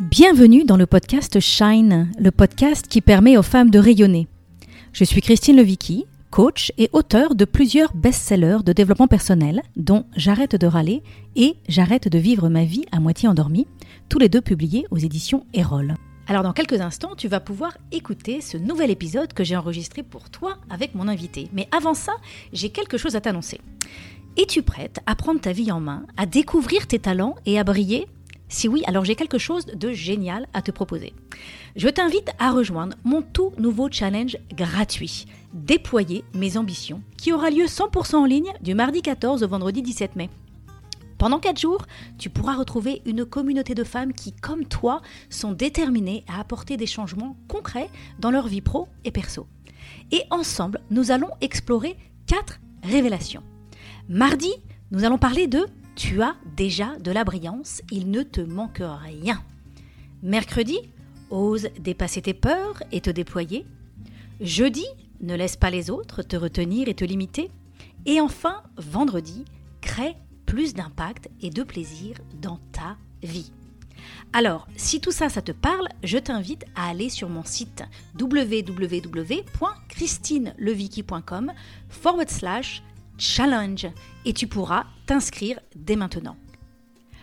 Bienvenue dans le podcast Shine, le podcast qui permet aux femmes de rayonner. Je suis Christine Levicky, coach et auteur de plusieurs best-sellers de développement personnel, dont J'arrête de râler et J'arrête de vivre ma vie à moitié endormie, tous les deux publiés aux éditions Erol. Alors dans quelques instants, tu vas pouvoir écouter ce nouvel épisode que j'ai enregistré pour toi avec mon invité. Mais avant ça, j'ai quelque chose à t'annoncer. Es-tu prête à prendre ta vie en main, à découvrir tes talents et à briller Si oui, alors j'ai quelque chose de génial à te proposer. Je t'invite à rejoindre mon tout nouveau challenge gratuit, Déployer mes ambitions, qui aura lieu 100% en ligne du mardi 14 au vendredi 17 mai. Pendant 4 jours, tu pourras retrouver une communauté de femmes qui, comme toi, sont déterminées à apporter des changements concrets dans leur vie pro et perso. Et ensemble, nous allons explorer 4 révélations. Mardi, nous allons parler de Tu as déjà de la brillance, il ne te manque rien. Mercredi, ose dépasser tes peurs et te déployer. Jeudi, ne laisse pas les autres te retenir et te limiter. Et enfin, vendredi, crée plus d'impact et de plaisir dans ta vie. Alors, si tout ça, ça te parle, je t'invite à aller sur mon site www.christinelevicky.com forward slash challenge et tu pourras t'inscrire dès maintenant.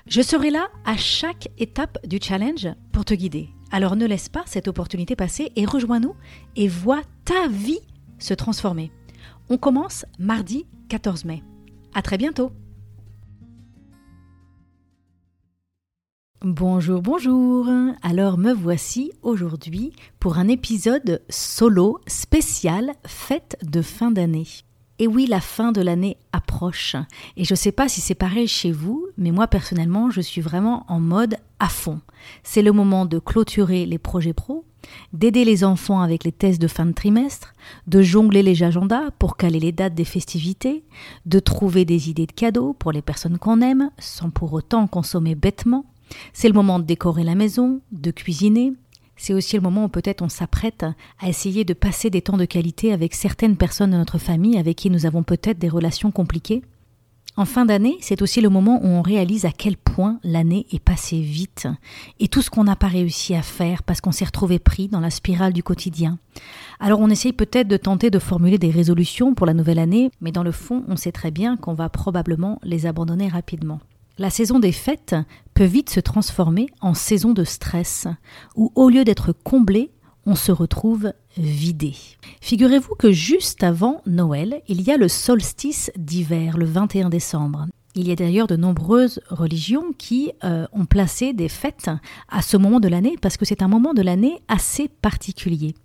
Je serai là à chaque étape du challenge pour te guider. Alors ne laisse pas cette opportunité passer et rejoins-nous et vois ta vie se transformer. On commence mardi 14 mai. À très bientôt. Bonjour, bonjour. Alors me voici aujourd'hui pour un épisode solo spécial fête de fin d'année. Et oui, la fin de l'année approche. Et je ne sais pas si c'est pareil chez vous, mais moi personnellement, je suis vraiment en mode à fond. C'est le moment de clôturer les projets pro, d'aider les enfants avec les tests de fin de trimestre, de jongler les agendas pour caler les dates des festivités, de trouver des idées de cadeaux pour les personnes qu'on aime, sans pour autant consommer bêtement. C'est le moment de décorer la maison, de cuisiner, c'est aussi le moment où peut-être on s'apprête à essayer de passer des temps de qualité avec certaines personnes de notre famille avec qui nous avons peut-être des relations compliquées. En fin d'année, c'est aussi le moment où on réalise à quel point l'année est passée vite et tout ce qu'on n'a pas réussi à faire parce qu'on s'est retrouvé pris dans la spirale du quotidien. Alors on essaye peut-être de tenter de formuler des résolutions pour la nouvelle année, mais dans le fond, on sait très bien qu'on va probablement les abandonner rapidement. La saison des fêtes peut vite se transformer en saison de stress, où au lieu d'être comblé, on se retrouve vidé. Figurez-vous que juste avant Noël, il y a le solstice d'hiver, le 21 décembre. Il y a d'ailleurs de nombreuses religions qui euh, ont placé des fêtes à ce moment de l'année parce que c'est un moment de l'année assez particulier.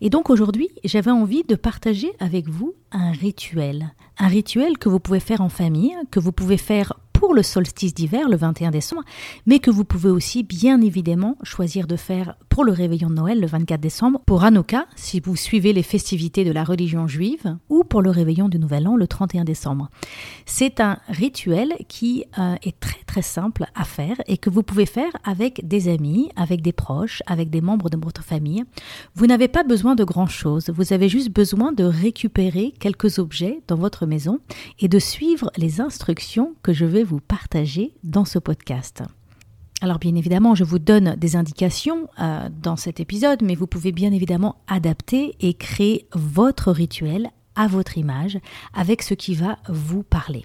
Et donc aujourd'hui, j'avais envie de partager avec vous un rituel. Un rituel que vous pouvez faire en famille, que vous pouvez faire pour le solstice d'hiver, le 21 décembre, mais que vous pouvez aussi bien évidemment choisir de faire pour le réveillon de Noël, le 24 décembre, pour Hanouka, si vous suivez les festivités de la religion juive, ou pour le réveillon du Nouvel An, le 31 décembre. C'est un rituel qui euh, est très très simple à faire et que vous pouvez faire avec des amis, avec des proches, avec des membres de votre famille. Vous n'avez pas besoin de grand-chose, vous avez juste besoin de récupérer quelques objets dans votre maison et de suivre les instructions que je vais vous partager dans ce podcast. Alors bien évidemment, je vous donne des indications euh, dans cet épisode, mais vous pouvez bien évidemment adapter et créer votre rituel à votre image avec ce qui va vous parler.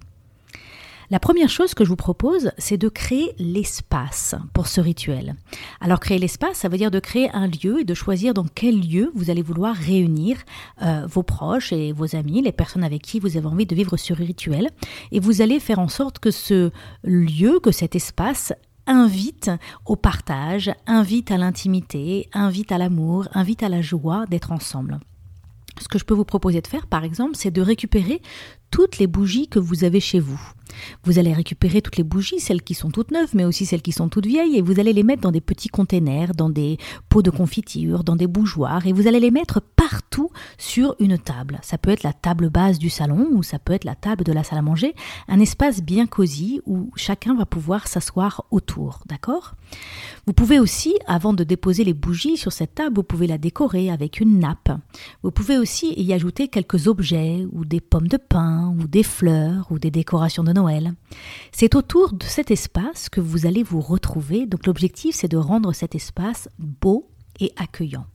La première chose que je vous propose, c'est de créer l'espace pour ce rituel. Alors créer l'espace, ça veut dire de créer un lieu et de choisir dans quel lieu vous allez vouloir réunir euh, vos proches et vos amis, les personnes avec qui vous avez envie de vivre ce rituel. Et vous allez faire en sorte que ce lieu, que cet espace invite au partage, invite à l'intimité, invite à l'amour, invite à la joie d'être ensemble. Ce que je peux vous proposer de faire, par exemple, c'est de récupérer toutes les bougies que vous avez chez vous. Vous allez récupérer toutes les bougies, celles qui sont toutes neuves, mais aussi celles qui sont toutes vieilles, et vous allez les mettre dans des petits containers, dans des pots de confiture, dans des bougeoirs, et vous allez les mettre partout sur une table. Ça peut être la table basse du salon, ou ça peut être la table de la salle à manger, un espace bien cosy où chacun va pouvoir s'asseoir autour, d'accord? Vous pouvez aussi, avant de déposer les bougies sur cette table, vous pouvez la décorer avec une nappe. Vous pouvez aussi y ajouter quelques objets, ou des pommes de pin, ou des fleurs ou des décorations de Noël. C'est autour de cet espace que vous allez vous retrouver. Donc l'objectif, c'est de rendre cet espace beau et accueillant.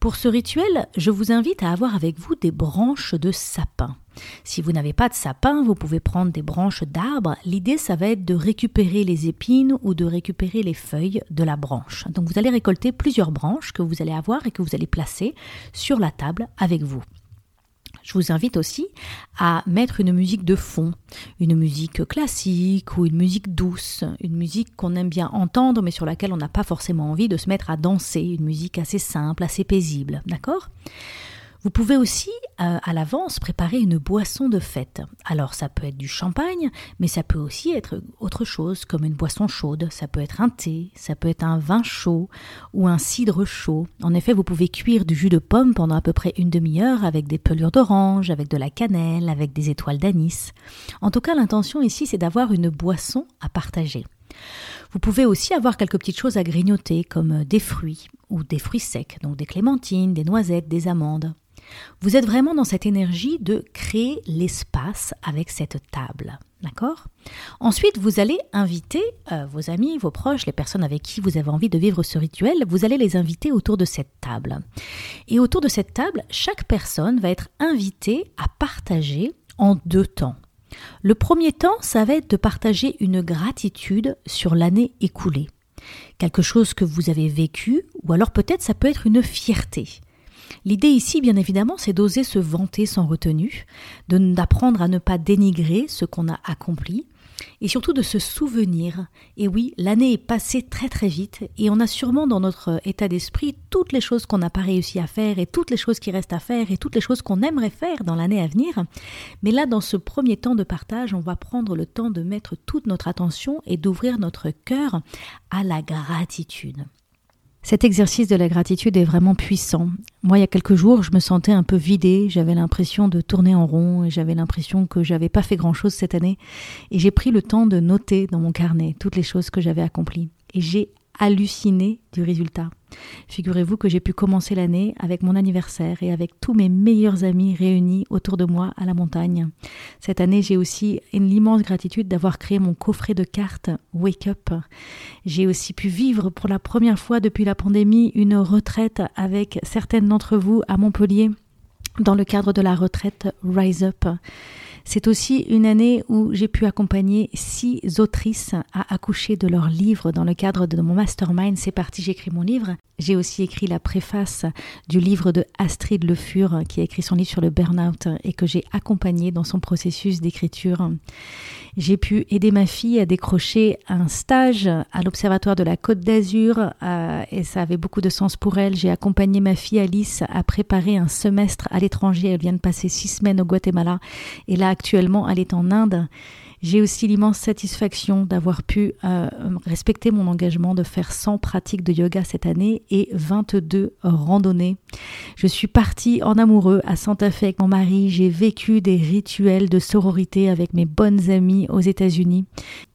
Pour ce rituel, je vous invite à avoir avec vous des branches de sapin. Si vous n'avez pas de sapin, vous pouvez prendre des branches d'arbre. L'idée, ça va être de récupérer les épines ou de récupérer les feuilles de la branche. Donc vous allez récolter plusieurs branches que vous allez avoir et que vous allez placer sur la table avec vous. Je vous invite aussi à mettre une musique de fond, une musique classique ou une musique douce, une musique qu'on aime bien entendre mais sur laquelle on n'a pas forcément envie de se mettre à danser, une musique assez simple, assez paisible, d'accord? Vous pouvez aussi, euh, à l'avance, préparer une boisson de fête. Alors, ça peut être du champagne, mais ça peut aussi être autre chose, comme une boisson chaude. Ça peut être un thé, ça peut être un vin chaud ou un cidre chaud. En effet, vous pouvez cuire du jus de pomme pendant à peu près une demi-heure avec des pelures d'orange, avec de la cannelle, avec des étoiles d'anis. En tout cas, l'intention ici, c'est d'avoir une boisson à partager. Vous pouvez aussi avoir quelques petites choses à grignoter, comme des fruits ou des fruits secs, donc des clémentines, des noisettes, des amandes. Vous êtes vraiment dans cette énergie de créer l'espace avec cette table. D'accord? Ensuite, vous allez inviter euh, vos amis, vos proches, les personnes avec qui vous avez envie de vivre ce rituel, vous allez les inviter autour de cette table. Et autour de cette table, chaque personne va être invitée à partager en deux temps. Le premier temps, ça va être de partager une gratitude sur l'année écoulée. Quelque chose que vous avez vécu, ou alors peut-être ça peut être une fierté. L'idée ici, bien évidemment, c'est d'oser se vanter sans retenue, d'apprendre à ne pas dénigrer ce qu'on a accompli, et surtout de se souvenir. Et oui, l'année est passée très très vite, et on a sûrement dans notre état d'esprit toutes les choses qu'on n'a pas réussi à faire, et toutes les choses qui restent à faire, et toutes les choses qu'on aimerait faire dans l'année à venir. Mais là, dans ce premier temps de partage, on va prendre le temps de mettre toute notre attention et d'ouvrir notre cœur à la gratitude. Cet exercice de la gratitude est vraiment puissant. Moi, il y a quelques jours, je me sentais un peu vidée, j'avais l'impression de tourner en rond et j'avais l'impression que j'avais pas fait grand-chose cette année. Et j'ai pris le temps de noter dans mon carnet toutes les choses que j'avais accomplies. Et j'ai halluciné du résultat. Figurez-vous que j'ai pu commencer l'année avec mon anniversaire et avec tous mes meilleurs amis réunis autour de moi à la montagne. Cette année, j'ai aussi une immense gratitude d'avoir créé mon coffret de cartes Wake Up. J'ai aussi pu vivre pour la première fois depuis la pandémie une retraite avec certaines d'entre vous à Montpellier dans le cadre de la retraite Rise Up. C'est aussi une année où j'ai pu accompagner six autrices à accoucher de leur livre dans le cadre de mon mastermind. C'est parti, j'écris mon livre. J'ai aussi écrit la préface du livre de Astrid Le Fur, qui a écrit son livre sur le burn-out et que j'ai accompagné dans son processus d'écriture. J'ai pu aider ma fille à décrocher un stage à l'Observatoire de la Côte d'Azur euh, et ça avait beaucoup de sens pour elle. J'ai accompagné ma fille Alice à préparer un semestre à l'étranger. Elle vient de passer six semaines au Guatemala et là actuellement elle est en Inde. J'ai aussi l'immense satisfaction d'avoir pu euh, respecter mon engagement de faire 100 pratiques de yoga cette année et 22 randonnées. Je suis partie en amoureux à Santa Fe avec mon mari. J'ai vécu des rituels de sororité avec mes bonnes amies aux États-Unis.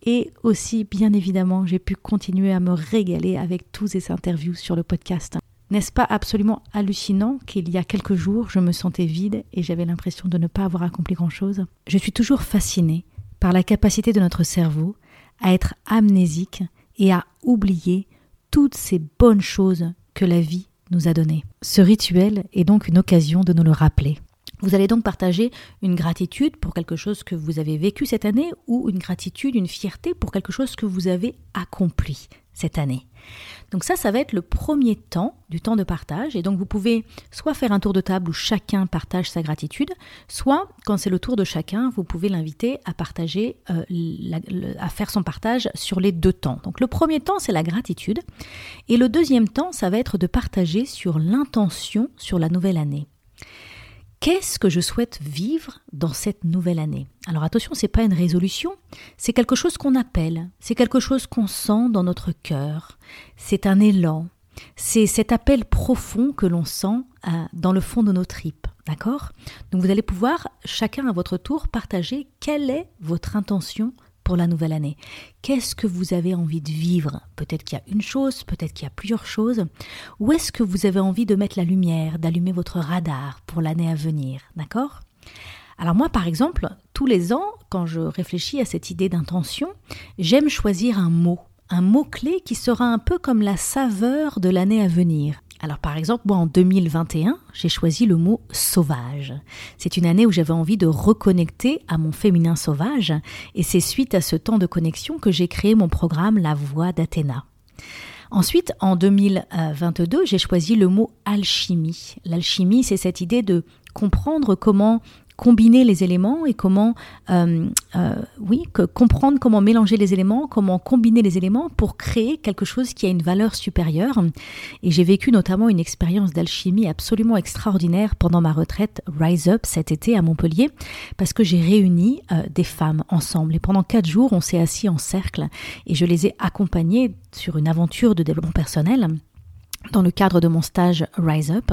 Et aussi, bien évidemment, j'ai pu continuer à me régaler avec tous ces interviews sur le podcast. N'est-ce pas absolument hallucinant qu'il y a quelques jours, je me sentais vide et j'avais l'impression de ne pas avoir accompli grand-chose? Je suis toujours fascinée par la capacité de notre cerveau à être amnésique et à oublier toutes ces bonnes choses que la vie nous a données. Ce rituel est donc une occasion de nous le rappeler. Vous allez donc partager une gratitude pour quelque chose que vous avez vécu cette année ou une gratitude, une fierté pour quelque chose que vous avez accompli cette année. Donc ça, ça va être le premier temps du temps de partage. Et donc vous pouvez soit faire un tour de table où chacun partage sa gratitude, soit quand c'est le tour de chacun, vous pouvez l'inviter à partager, euh, à faire son partage sur les deux temps. Donc le premier temps, c'est la gratitude. Et le deuxième temps, ça va être de partager sur l'intention sur la nouvelle année. Qu'est-ce que je souhaite vivre dans cette nouvelle année? Alors attention, c'est pas une résolution, c'est quelque chose qu'on appelle, c'est quelque chose qu'on sent dans notre cœur, c'est un élan, c'est cet appel profond que l'on sent euh, dans le fond de nos tripes, d'accord? Donc vous allez pouvoir chacun à votre tour partager quelle est votre intention pour la nouvelle année Qu'est-ce que vous avez envie de vivre? Peut-être qu'il y a une chose, peut-être qu'il y a plusieurs choses. Où est-ce que vous avez envie de mettre la lumière, d'allumer votre radar pour l'année à venir? D'accord? Alors moi, par exemple, tous les ans, quand je réfléchis à cette idée d'intention, j'aime choisir un mot, un mot-clé qui sera un peu comme la saveur de l'année à venir. Alors par exemple, moi en 2021, j'ai choisi le mot sauvage. C'est une année où j'avais envie de reconnecter à mon féminin sauvage, et c'est suite à ce temps de connexion que j'ai créé mon programme La Voix d'Athéna. Ensuite, en 2022, j'ai choisi le mot alchimie. L'alchimie, c'est cette idée de comprendre comment combiner les éléments et comment, euh, euh, oui, comprendre comment mélanger les éléments, comment combiner les éléments pour créer quelque chose qui a une valeur supérieure. Et j'ai vécu notamment une expérience d'alchimie absolument extraordinaire pendant ma retraite Rise Up cet été à Montpellier, parce que j'ai réuni euh, des femmes ensemble. Et pendant quatre jours, on s'est assis en cercle et je les ai accompagnées sur une aventure de développement personnel dans le cadre de mon stage Rise Up.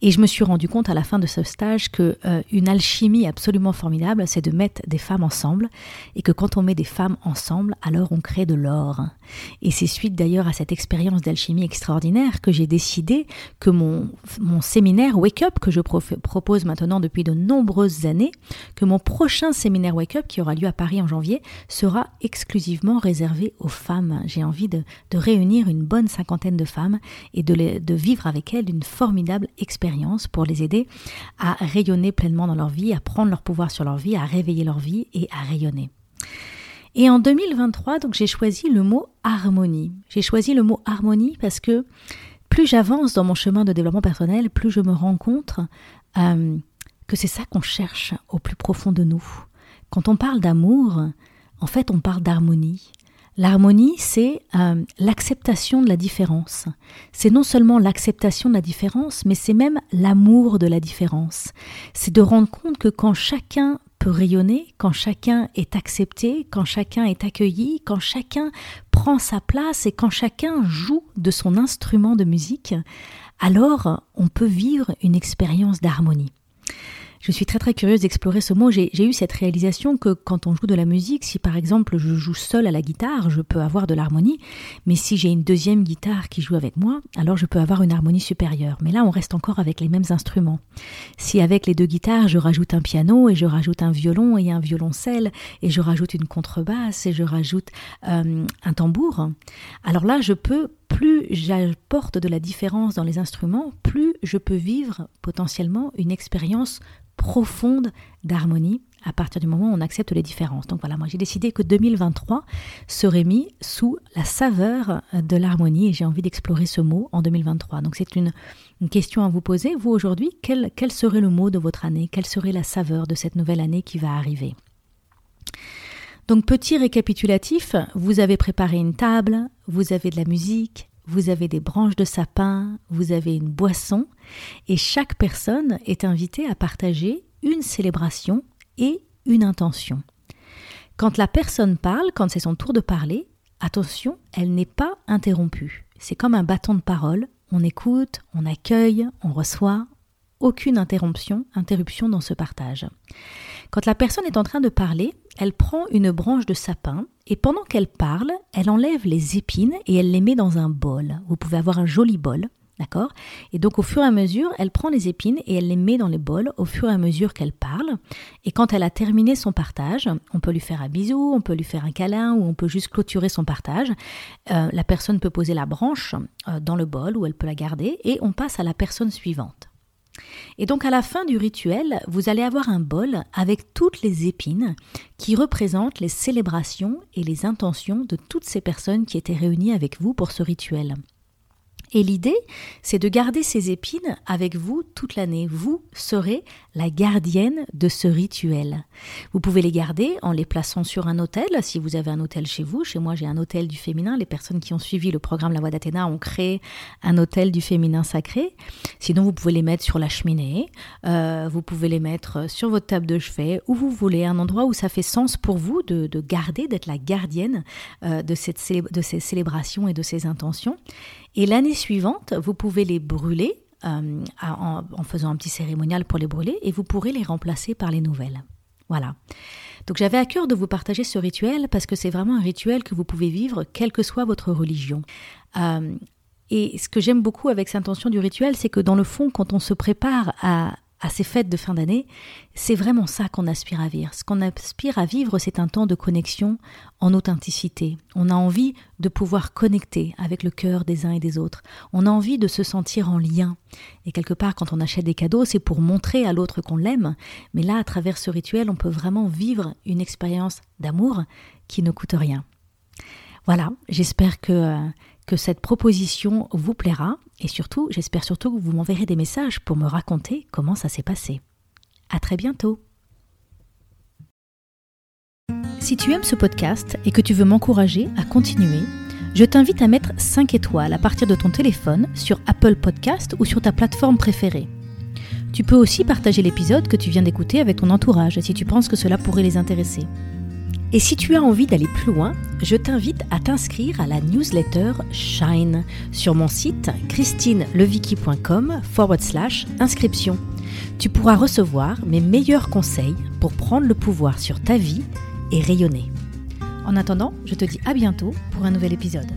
Et je me suis rendu compte à la fin de ce stage que euh, une alchimie absolument formidable c'est de mettre des femmes ensemble et que quand on met des femmes ensemble alors on crée de l'or. Et c'est suite d'ailleurs à cette expérience d'alchimie extraordinaire que j'ai décidé que mon, mon séminaire Wake Up que je propose maintenant depuis de nombreuses années que mon prochain séminaire Wake Up qui aura lieu à Paris en janvier sera exclusivement réservé aux femmes. J'ai envie de, de réunir une bonne cinquantaine de femmes et de, vivre avec elles une formidable expérience pour les aider à rayonner pleinement dans leur vie, à prendre leur pouvoir sur leur vie, à réveiller leur vie et à rayonner. Et en 2023, donc j'ai choisi le mot harmonie. J'ai choisi le mot harmonie parce que plus j'avance dans mon chemin de développement personnel, plus je me rends compte euh, que c'est ça qu'on cherche au plus profond de nous. Quand on parle d'amour, en fait, on parle d'harmonie. L'harmonie, c'est euh, l'acceptation de la différence. C'est non seulement l'acceptation de la différence, mais c'est même l'amour de la différence. C'est de rendre compte que quand chacun peut rayonner, quand chacun est accepté, quand chacun est accueilli, quand chacun prend sa place et quand chacun joue de son instrument de musique, alors on peut vivre une expérience d'harmonie je suis très très curieuse d'explorer ce mot. J'ai eu cette réalisation que quand on joue de la musique, si par exemple je joue seul à la guitare, je peux avoir de l'harmonie, mais si j'ai une deuxième guitare qui joue avec moi, alors je peux avoir une harmonie supérieure. Mais là, on reste encore avec les mêmes instruments. Si avec les deux guitares, je rajoute un piano et je rajoute un violon et un violoncelle et je rajoute une contrebasse et je rajoute euh, un tambour, alors là, je peux plus j'apporte de la différence dans les instruments, plus je peux vivre potentiellement une expérience profonde d'harmonie à partir du moment où on accepte les différences. Donc voilà, moi j'ai décidé que 2023 serait mis sous la saveur de l'harmonie et j'ai envie d'explorer ce mot en 2023. Donc c'est une, question à vous poser. Vous aujourd'hui, quel, quel serait le mot de votre année? Quelle serait la saveur de cette nouvelle année qui va arriver? Donc petit récapitulatif, vous avez préparé une table, vous avez de la musique, vous avez des branches de sapin, vous avez une boisson, et chaque personne est invitée à partager une célébration et une intention. Quand la personne parle, quand c'est son tour de parler, attention, elle n'est pas interrompue. C'est comme un bâton de parole, on écoute, on accueille, on reçoit, aucune interruption, interruption dans ce partage. Quand la personne est en train de parler, elle prend une branche de sapin et pendant qu'elle parle, elle enlève les épines et elle les met dans un bol. Vous pouvez avoir un joli bol, d'accord? Et donc au fur et à mesure, elle prend les épines et elle les met dans les bols au fur et à mesure qu'elle parle. Et quand elle a terminé son partage, on peut lui faire un bisou, on peut lui faire un câlin ou on peut juste clôturer son partage. Euh, la personne peut poser la branche euh, dans le bol ou elle peut la garder et on passe à la personne suivante. Et donc à la fin du rituel, vous allez avoir un bol avec toutes les épines qui représentent les célébrations et les intentions de toutes ces personnes qui étaient réunies avec vous pour ce rituel. Et l'idée, c'est de garder ces épines avec vous toute l'année. Vous serez la gardienne de ce rituel. Vous pouvez les garder en les plaçant sur un hôtel, si vous avez un hôtel chez vous. Chez moi, j'ai un hôtel du féminin. Les personnes qui ont suivi le programme La Voix d'Athéna ont créé un hôtel du féminin sacré. Sinon, vous pouvez les mettre sur la cheminée. Euh, vous pouvez les mettre sur votre table de chevet, où vous voulez, un endroit où ça fait sens pour vous de, garder, d'être la gardienne euh, de, cette, de ces célébrations et de ces intentions. Et l'année suivante, vous pouvez les brûler euh, en, faisant un petit cérémonial pour les brûler et vous pourrez les remplacer par les nouvelles. Voilà. Donc j'avais à cœur de vous partager ce rituel parce que c'est vraiment un rituel que vous pouvez vivre quelle que soit votre religion. Euh, et ce que j'aime beaucoup avec cette intention du rituel, c'est que dans le fond, quand on se prépare à, à ces fêtes de fin d'année, c'est vraiment ça qu'on aspire à vivre. Ce qu'on aspire à vivre, c'est un temps de connexion en authenticité. On a envie de pouvoir connecter avec le cœur des uns et des autres. On a envie de se sentir en lien. Et quelque part, quand on achète des cadeaux, c'est pour montrer à l'autre qu'on l'aime. Mais là, à travers ce rituel, on peut vraiment vivre une expérience d'amour qui ne coûte rien. Voilà, j'espère que euh, que cette proposition vous plaira et surtout, j'espère surtout que vous m'enverrez des messages pour me raconter comment ça s'est passé. À très bientôt. Si tu aimes ce podcast et que tu veux m'encourager à continuer, je t'invite à mettre 5 étoiles à partir de ton téléphone sur Apple Podcast ou sur ta plateforme préférée. Tu peux aussi partager l'épisode que tu viens d'écouter avec ton entourage si tu penses que cela pourrait les intéresser. Et si tu as envie d'aller plus loin, je t'invite à t'inscrire à la newsletter Shine sur mon site slash inscription. Tu pourras recevoir mes meilleurs conseils pour prendre le pouvoir sur ta vie et rayonner. En attendant, je te dis à bientôt pour un nouvel épisode.